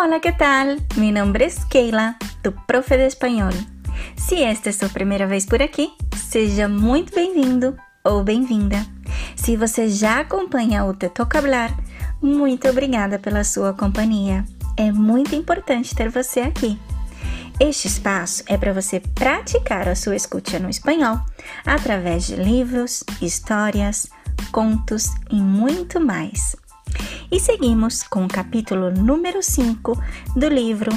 Hola, ¿qué tal? Mi nombre es Keila, tu profe de español. Se esta é sua primeira vez por aqui, seja muito bem-vindo ou bem-vinda. Se você já acompanha o Te Toca Hablar, muito obrigada pela sua companhia. É muito importante ter você aqui. Este espaço é para você praticar a sua escuta no espanhol através de livros, histórias, contos e muito mais. E seguimos com o capítulo número 5 do livro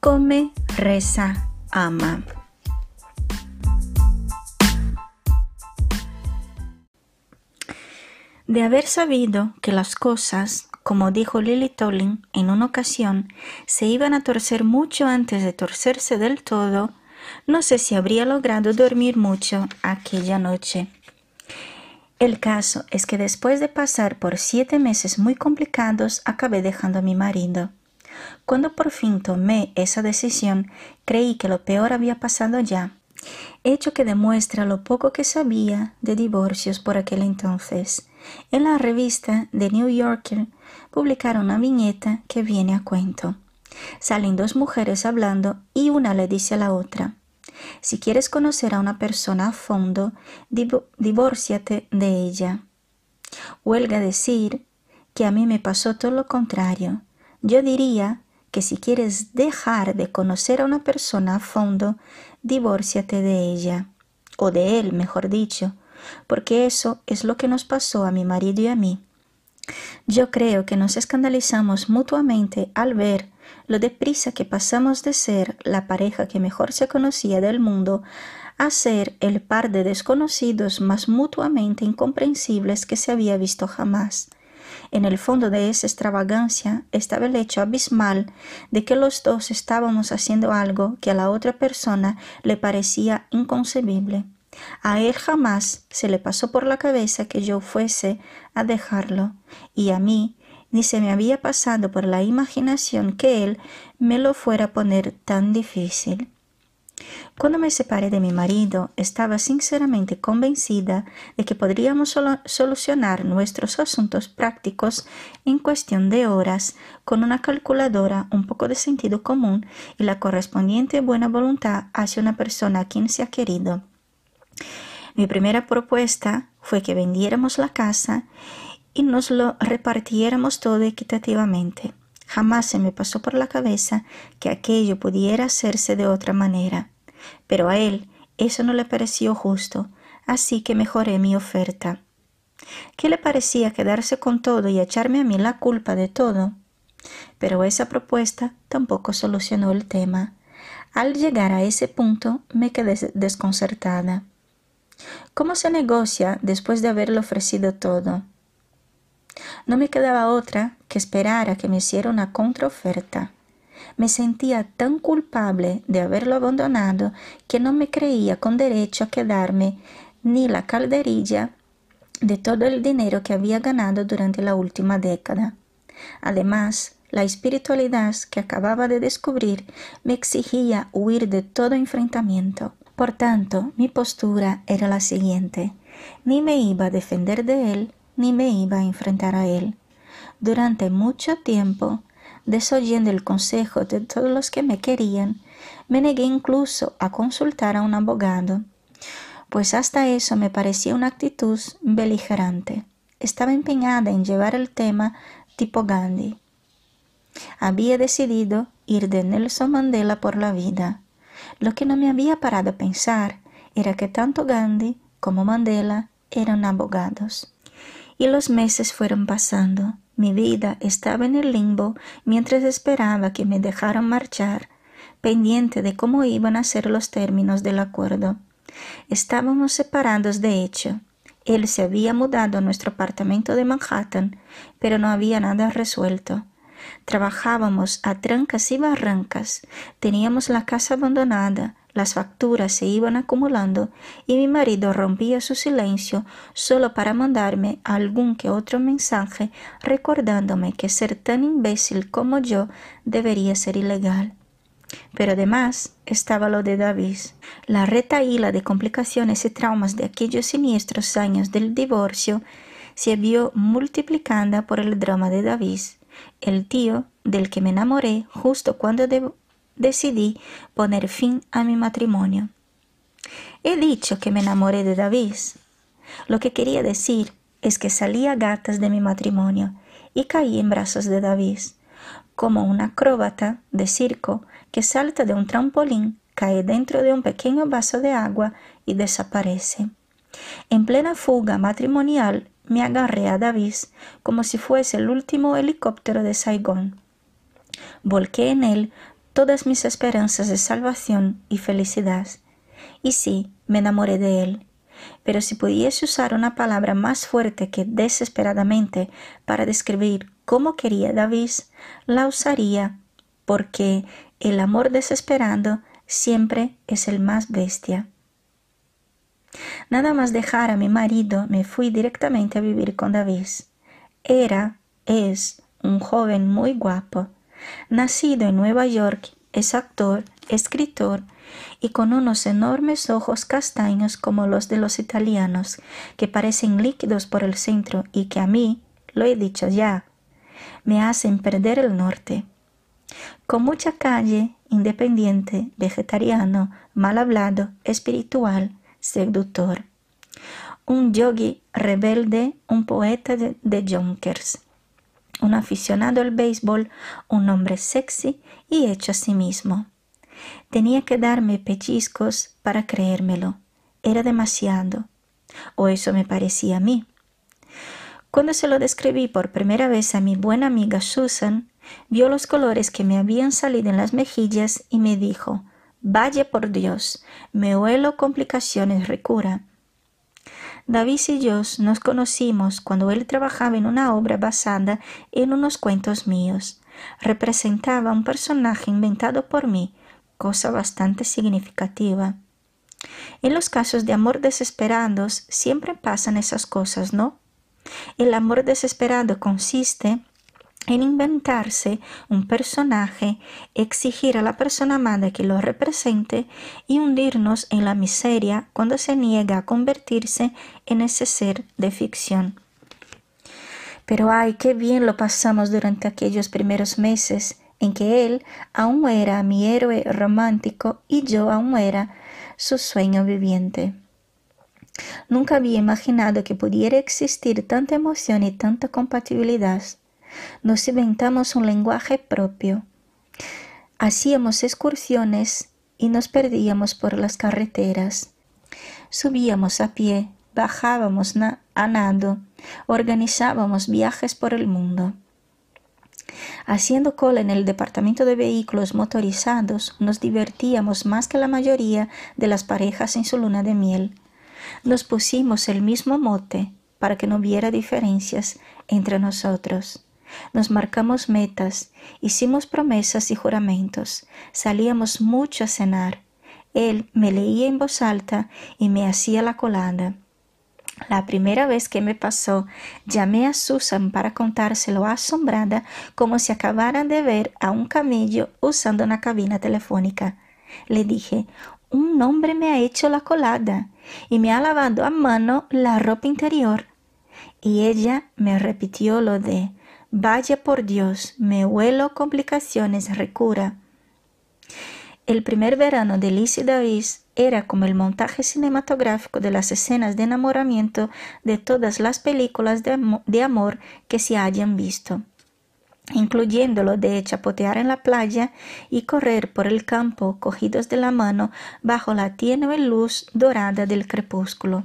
Come, Reza, Ama. De haber sabido que las cosas, como dijo Lily Tolling en una ocasión, se iban a torcer mucho antes de torcerse del todo, no sé si habría logrado dormir mucho aquella noche. El caso es que después de pasar por siete meses muy complicados, acabé dejando a mi marido. Cuando por fin tomé esa decisión, creí que lo peor había pasado ya, hecho que demuestra lo poco que sabía de divorcios por aquel entonces. En la revista The New Yorker publicaron una viñeta que viene a cuento. Salen dos mujeres hablando y una le dice a la otra, si quieres conocer a una persona a fondo, divórciate de ella. Huelga decir que a mí me pasó todo lo contrario. Yo diría que si quieres dejar de conocer a una persona a fondo, divórciate de ella, o de él, mejor dicho, porque eso es lo que nos pasó a mi marido y a mí. Yo creo que nos escandalizamos mutuamente al ver lo deprisa que pasamos de ser la pareja que mejor se conocía del mundo a ser el par de desconocidos más mutuamente incomprensibles que se había visto jamás. En el fondo de esa extravagancia estaba el hecho abismal de que los dos estábamos haciendo algo que a la otra persona le parecía inconcebible. A él jamás se le pasó por la cabeza que yo fuese a dejarlo, y a mí ni se me había pasado por la imaginación que él me lo fuera a poner tan difícil. Cuando me separé de mi marido, estaba sinceramente convencida de que podríamos solucionar nuestros asuntos prácticos en cuestión de horas con una calculadora, un poco de sentido común y la correspondiente buena voluntad hacia una persona a quien se ha querido. Mi primera propuesta fue que vendiéramos la casa y nos lo repartiéramos todo equitativamente. Jamás se me pasó por la cabeza que aquello pudiera hacerse de otra manera. Pero a él eso no le pareció justo, así que mejoré mi oferta. ¿Qué le parecía quedarse con todo y echarme a mí la culpa de todo? Pero esa propuesta tampoco solucionó el tema. Al llegar a ese punto me quedé desconcertada. ¿Cómo se negocia después de haberle ofrecido todo? No me quedaba otra que esperar a que me hiciera una contraoferta. Me sentía tan culpable de haberlo abandonado que no me creía con derecho a quedarme ni la calderilla de todo el dinero que había ganado durante la última década. Además, la espiritualidad que acababa de descubrir me exigía huir de todo enfrentamiento. Por tanto, mi postura era la siguiente. Ni me iba a defender de él, ni me iba a enfrentar a él. Durante mucho tiempo, desoyendo el consejo de todos los que me querían, me negué incluso a consultar a un abogado, pues hasta eso me parecía una actitud beligerante. Estaba empeñada en llevar el tema tipo Gandhi. Había decidido ir de Nelson Mandela por la vida. Lo que no me había parado a pensar era que tanto Gandhi como Mandela eran abogados. Y los meses fueron pasando. Mi vida estaba en el limbo mientras esperaba que me dejaran marchar, pendiente de cómo iban a ser los términos del acuerdo. Estábamos separados de hecho. Él se había mudado a nuestro apartamento de Manhattan, pero no había nada resuelto. Trabajábamos a trancas y barrancas, teníamos la casa abandonada, las facturas se iban acumulando y mi marido rompía su silencio solo para mandarme algún que otro mensaje recordándome que ser tan imbécil como yo debería ser ilegal. Pero además estaba lo de David. La retaíla de complicaciones y traumas de aquellos siniestros años del divorcio se vio multiplicada por el drama de David el tío del que me enamoré justo cuando decidí poner fin a mi matrimonio. He dicho que me enamoré de David. Lo que quería decir es que salí a gatas de mi matrimonio y caí en brazos de David, como un acróbata de circo que salta de un trampolín, cae dentro de un pequeño vaso de agua y desaparece. En plena fuga matrimonial me agarré a David como si fuese el último helicóptero de Saigón. Volqué en él todas mis esperanzas de salvación y felicidad. Y sí, me enamoré de él. Pero si pudiese usar una palabra más fuerte que desesperadamente para describir cómo quería David, la usaría porque el amor desesperado siempre es el más bestia. Nada más dejar a mi marido, me fui directamente a vivir con David. Era, es, un joven muy guapo. Nacido en Nueva York, es actor, escritor y con unos enormes ojos castaños como los de los italianos, que parecen líquidos por el centro y que a mí, lo he dicho ya, me hacen perder el norte. Con mucha calle, independiente, vegetariano, mal hablado, espiritual, seductor. Un yogi rebelde, un poeta de, de Junkers, un aficionado al béisbol, un hombre sexy y hecho a sí mismo. Tenía que darme pellizcos para creérmelo. Era demasiado. O eso me parecía a mí. Cuando se lo describí por primera vez a mi buena amiga Susan, vio los colores que me habían salido en las mejillas y me dijo Vaya por Dios, me huelo complicaciones recura. David y yo nos conocimos cuando él trabajaba en una obra basada en unos cuentos míos. Representaba un personaje inventado por mí, cosa bastante significativa. En los casos de amor desesperados siempre pasan esas cosas, ¿no? El amor desesperado consiste en inventarse un personaje, exigir a la persona amada que lo represente y hundirnos en la miseria cuando se niega a convertirse en ese ser de ficción. Pero ay, qué bien lo pasamos durante aquellos primeros meses en que él aún era mi héroe romántico y yo aún era su sueño viviente. Nunca había imaginado que pudiera existir tanta emoción y tanta compatibilidad nos inventamos un lenguaje propio. Hacíamos excursiones y nos perdíamos por las carreteras. Subíamos a pie, bajábamos a nado, organizábamos viajes por el mundo. Haciendo cola en el departamento de vehículos motorizados, nos divertíamos más que la mayoría de las parejas en su luna de miel. Nos pusimos el mismo mote para que no hubiera diferencias entre nosotros. Nos marcamos metas, hicimos promesas y juramentos, salíamos mucho a cenar. Él me leía en voz alta y me hacía la colada. La primera vez que me pasó, llamé a Susan para contárselo asombrada como si acabara de ver a un camello usando una cabina telefónica. Le dije, un hombre me ha hecho la colada y me ha lavado a mano la ropa interior. Y ella me repitió lo de Vaya por Dios, me huelo complicaciones, recura. El primer verano de Liz y David era como el montaje cinematográfico de las escenas de enamoramiento de todas las películas de, amor que se hayan visto, incluyendo lo de chapotear en la playa y correr por el campo cogidos de la mano bajo la tenue luz dorada del crepúsculo.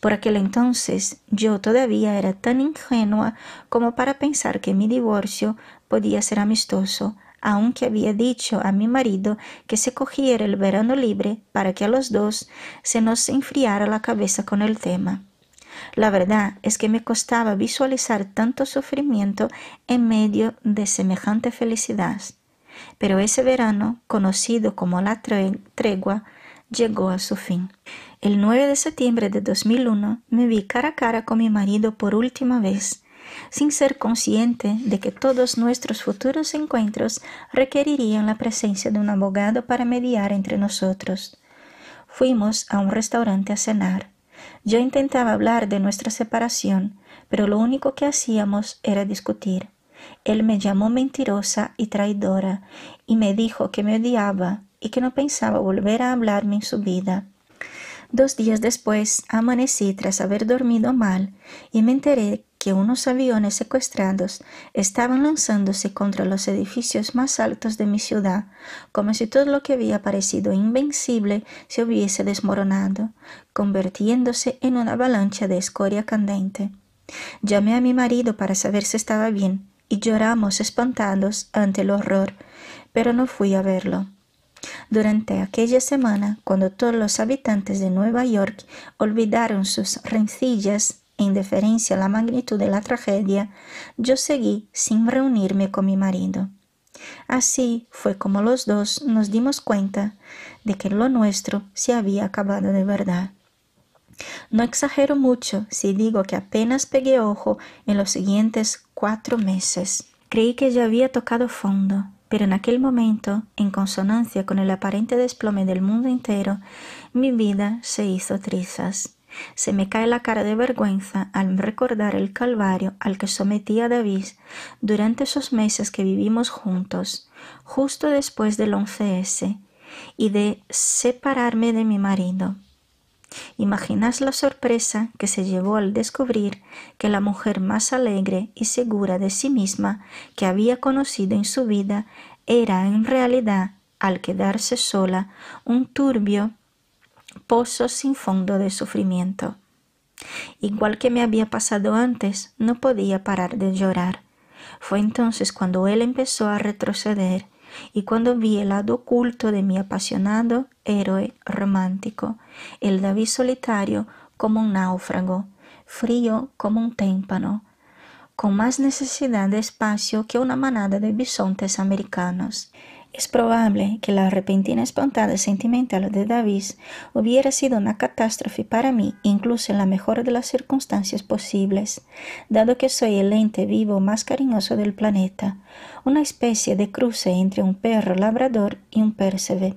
Por aquel entonces yo todavía era tan ingenua como para pensar que mi divorcio podía ser amistoso, aunque había dicho a mi marido que se cogiera el verano libre para que a los dos se nos enfriara la cabeza con el tema. La verdad es que me costaba visualizar tanto sufrimiento en medio de semejante felicidad. Pero ese verano, conocido como la tregua, llegó a su fin. El 9 de septiembre de 2001 me vi cara a cara con mi marido por última vez, sin ser consciente de que todos nuestros futuros encuentros requerirían la presencia de un abogado para mediar entre nosotros. Fuimos a un restaurante a cenar. Yo intentaba hablar de nuestra separación, pero lo único que hacíamos era discutir. él me llamó mentirosa y traidora, y me dijo que me odiaba y que no pensaba volver a hablarme en su vida. Dos días después amanecí tras haber dormido mal y me enteré que unos aviones secuestrados estaban lanzándose contra los edificios más altos de mi ciudad, como si todo lo que había parecido invencible se hubiese desmoronado, convirtiéndose en una avalancha de escoria candente. Llamé a mi marido para saber si estaba bien y lloramos espantados ante el horror, pero no fui a verlo. Durante aquella semana, cuando todos los habitantes de Nueva York olvidaron sus rencillas en deferencia a la magnitud de la tragedia, yo seguí sin reunirme con mi marido. Así fue como los dos nos dimos cuenta de que lo nuestro se había acabado de verdad. No exagero mucho si digo que apenas pegué ojo en los siguientes cuatro meses. Creí que ya había tocado fondo, pero en aquel momento, en consonancia con el aparente desplome del mundo entero, mi vida se hizo trizas. Se me cae la cara de vergüenza al recordar el calvario al que sometí a David durante esos meses que vivimos juntos, justo después del 11S, y de separarme de mi marido. Imaginas la sorpresa que se llevó al descubrir que la mujer más alegre y segura de sí misma que había conocido en su vida era en realidad, al quedarse sola, un turbio pozo sin fondo de sufrimiento. Igual que me había pasado antes, no podía parar de llorar. Fue entonces cuando él empezó a retroceder y cuando vi el lado oculto de mi apasionado héroe romántico, el David solitario como un náufrago, frío como un témpano, con más necesidad de espacio que una manada de bisontes americanos. Es probable que la repentina espantada sentimental de David hubiera sido una catástrofe para mí, incluso en la mejor de las circunstancias posibles, dado que soy el ente vivo más cariñoso del planeta, una especie de cruce entre un perro labrador y un percebe.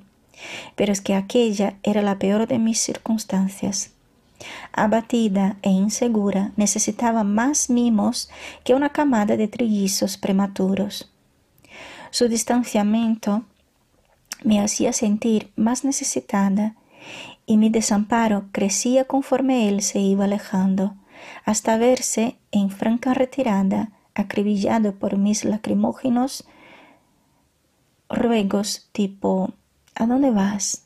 Pero es que aquella era la peor de mis circunstancias. Abatida e insegura, necesitaba más mimos que una camada de trillizos prematuros. Su distanciamiento me hacía sentir más necesitada y mi desamparo crecía conforme él se iba alejando, hasta verse en franca retirada, acribillado por mis lacrimógenos ruegos tipo ¿A dónde vas?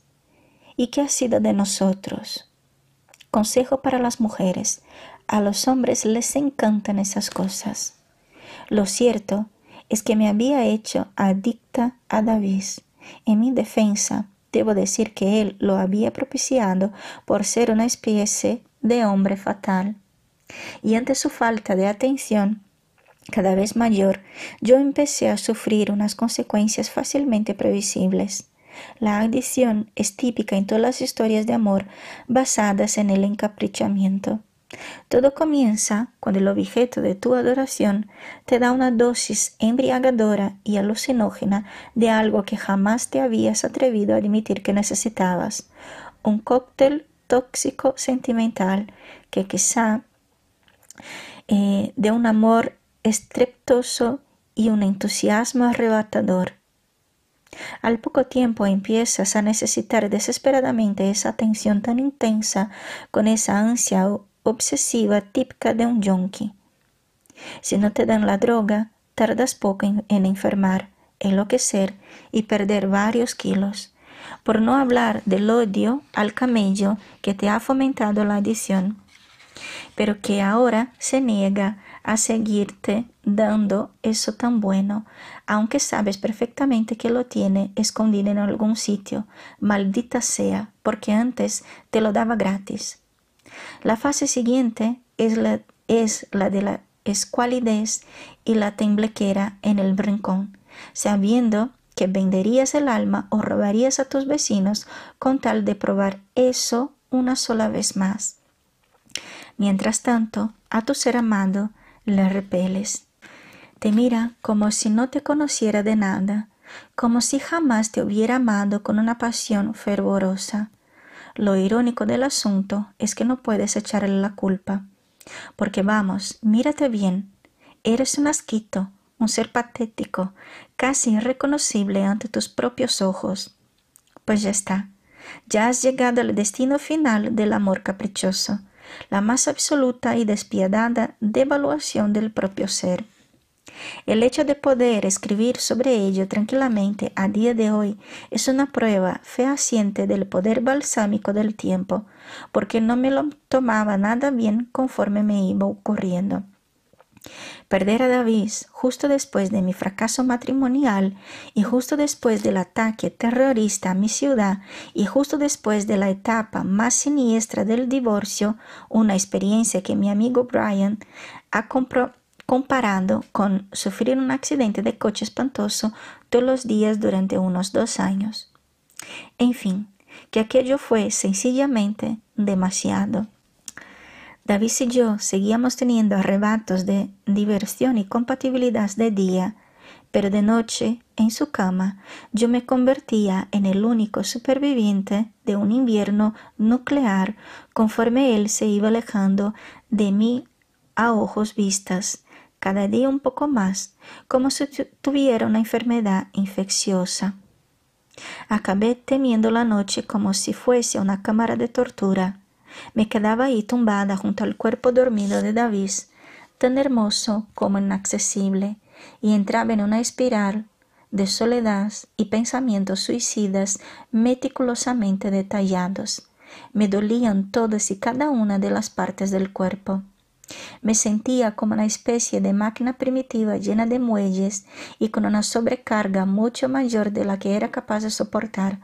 ¿Y qué ha sido de nosotros? Consejo para las mujeres. A los hombres les encantan esas cosas. Lo cierto es que me había hecho adicta a David. En mi defensa, debo decir que él lo había propiciado por ser una especie de hombre fatal. Y ante su falta de atención, cada vez mayor, yo empecé a sufrir unas consecuencias fácilmente previsibles. La adicción es típica en todas las historias de amor basadas en el encaprichamiento. Todo comienza cuando el objeto de tu adoración te da una dosis embriagadora y alucinógena de algo que jamás te habías atrevido a admitir que necesitabas, un cóctel tóxico sentimental que quizá eh, de un amor estreptoso y un entusiasmo arrebatador. Al poco tiempo empiezas a necesitar desesperadamente esa atención tan intensa con esa ansia obsesiva típica de un yonki. Si no te dan la droga, tardas poco en, enfermar, enloquecer y perder varios kilos. Por no hablar del odio al camello que te ha fomentado la adicción, pero que ahora se niega a seguirte dando eso tan bueno, aunque sabes perfectamente que lo tiene escondido en algún sitio, maldita sea, porque antes te lo daba gratis. La fase siguiente es la, de la escualidez y la temblequera en el brincón, sabiendo que venderías el alma o robarías a tus vecinos con tal de probar eso una sola vez más. Mientras tanto, a tu ser amado le repeles. Te mira como si no te conociera de nada, como si jamás te hubiera amado con una pasión fervorosa. Lo irónico del asunto es que no puedes echarle la culpa. Porque vamos, mírate bien, eres un asquito, un ser patético, casi irreconocible ante tus propios ojos. Pues ya está, ya has llegado al destino final del amor caprichoso, la más absoluta y despiadada devaluación del propio ser. El hecho de poder escribir sobre ello tranquilamente a día de hoy es una prueba fehaciente del poder balsámico del tiempo, porque no me lo tomaba nada bien conforme me iba ocurriendo. Perder a David justo después de mi fracaso matrimonial y justo después del ataque terrorista a mi ciudad y justo después de la etapa más siniestra del divorcio, una experiencia que mi amigo Brian ha comparado con sufrir un accidente de coche espantoso todos los días durante unos dos años. En fin, que aquello fue sencillamente demasiado. David y yo seguíamos teniendo arrebatos de diversión y compatibilidad de día, pero de noche, en su cama, yo me convertía en el único superviviente de un invierno nuclear conforme él se iba alejando de mí a ojos vistas, cada día un poco más, como si tuviera una enfermedad infecciosa. Acabé temiendo la noche como si fuese una cámara de tortura me quedaba ahí tumbada junto al cuerpo dormido de David, tan hermoso como inaccesible, y entraba en una espiral de soledad y pensamientos suicidas meticulosamente detallados. Me dolían todas y cada una de las partes del cuerpo. Me sentía como una especie de máquina primitiva llena de muelles y con una sobrecarga mucho mayor de la que era capaz de soportar,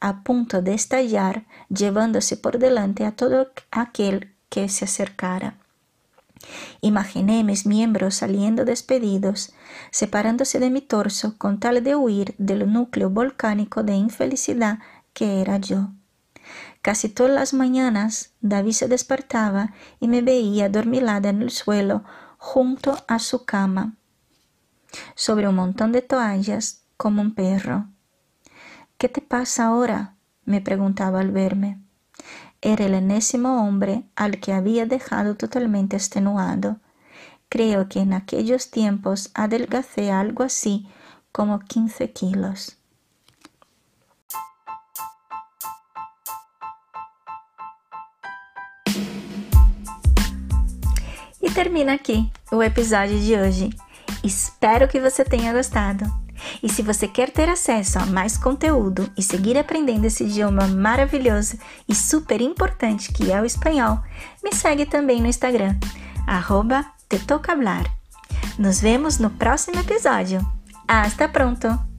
a punto de estallar, llevándose por delante a todo aquel que se acercara. Imaginé mis miembros saliendo despedidos, separándose de mi torso con tal de huir del núcleo volcánico de infelicidad que era yo. Casi todas las mañanas David se despertaba y me veía dormilada en el suelo junto a su cama, sobre un montón de toallas como un perro. ¿Qué te pasa ahora? me preguntaba al verme. Era el enésimo hombre al que había dejado totalmente extenuado. Creo que en aquellos tiempos adelgacé algo así como quince kilos. Termina aqui o episódio de hoje. Espero que você tenha gostado. E se você quer ter acesso a mais conteúdo e seguir aprendendo esse idioma maravilhoso e super importante que é o espanhol, me segue também no Instagram, arroba Nos vemos no próximo episódio. Hasta pronto!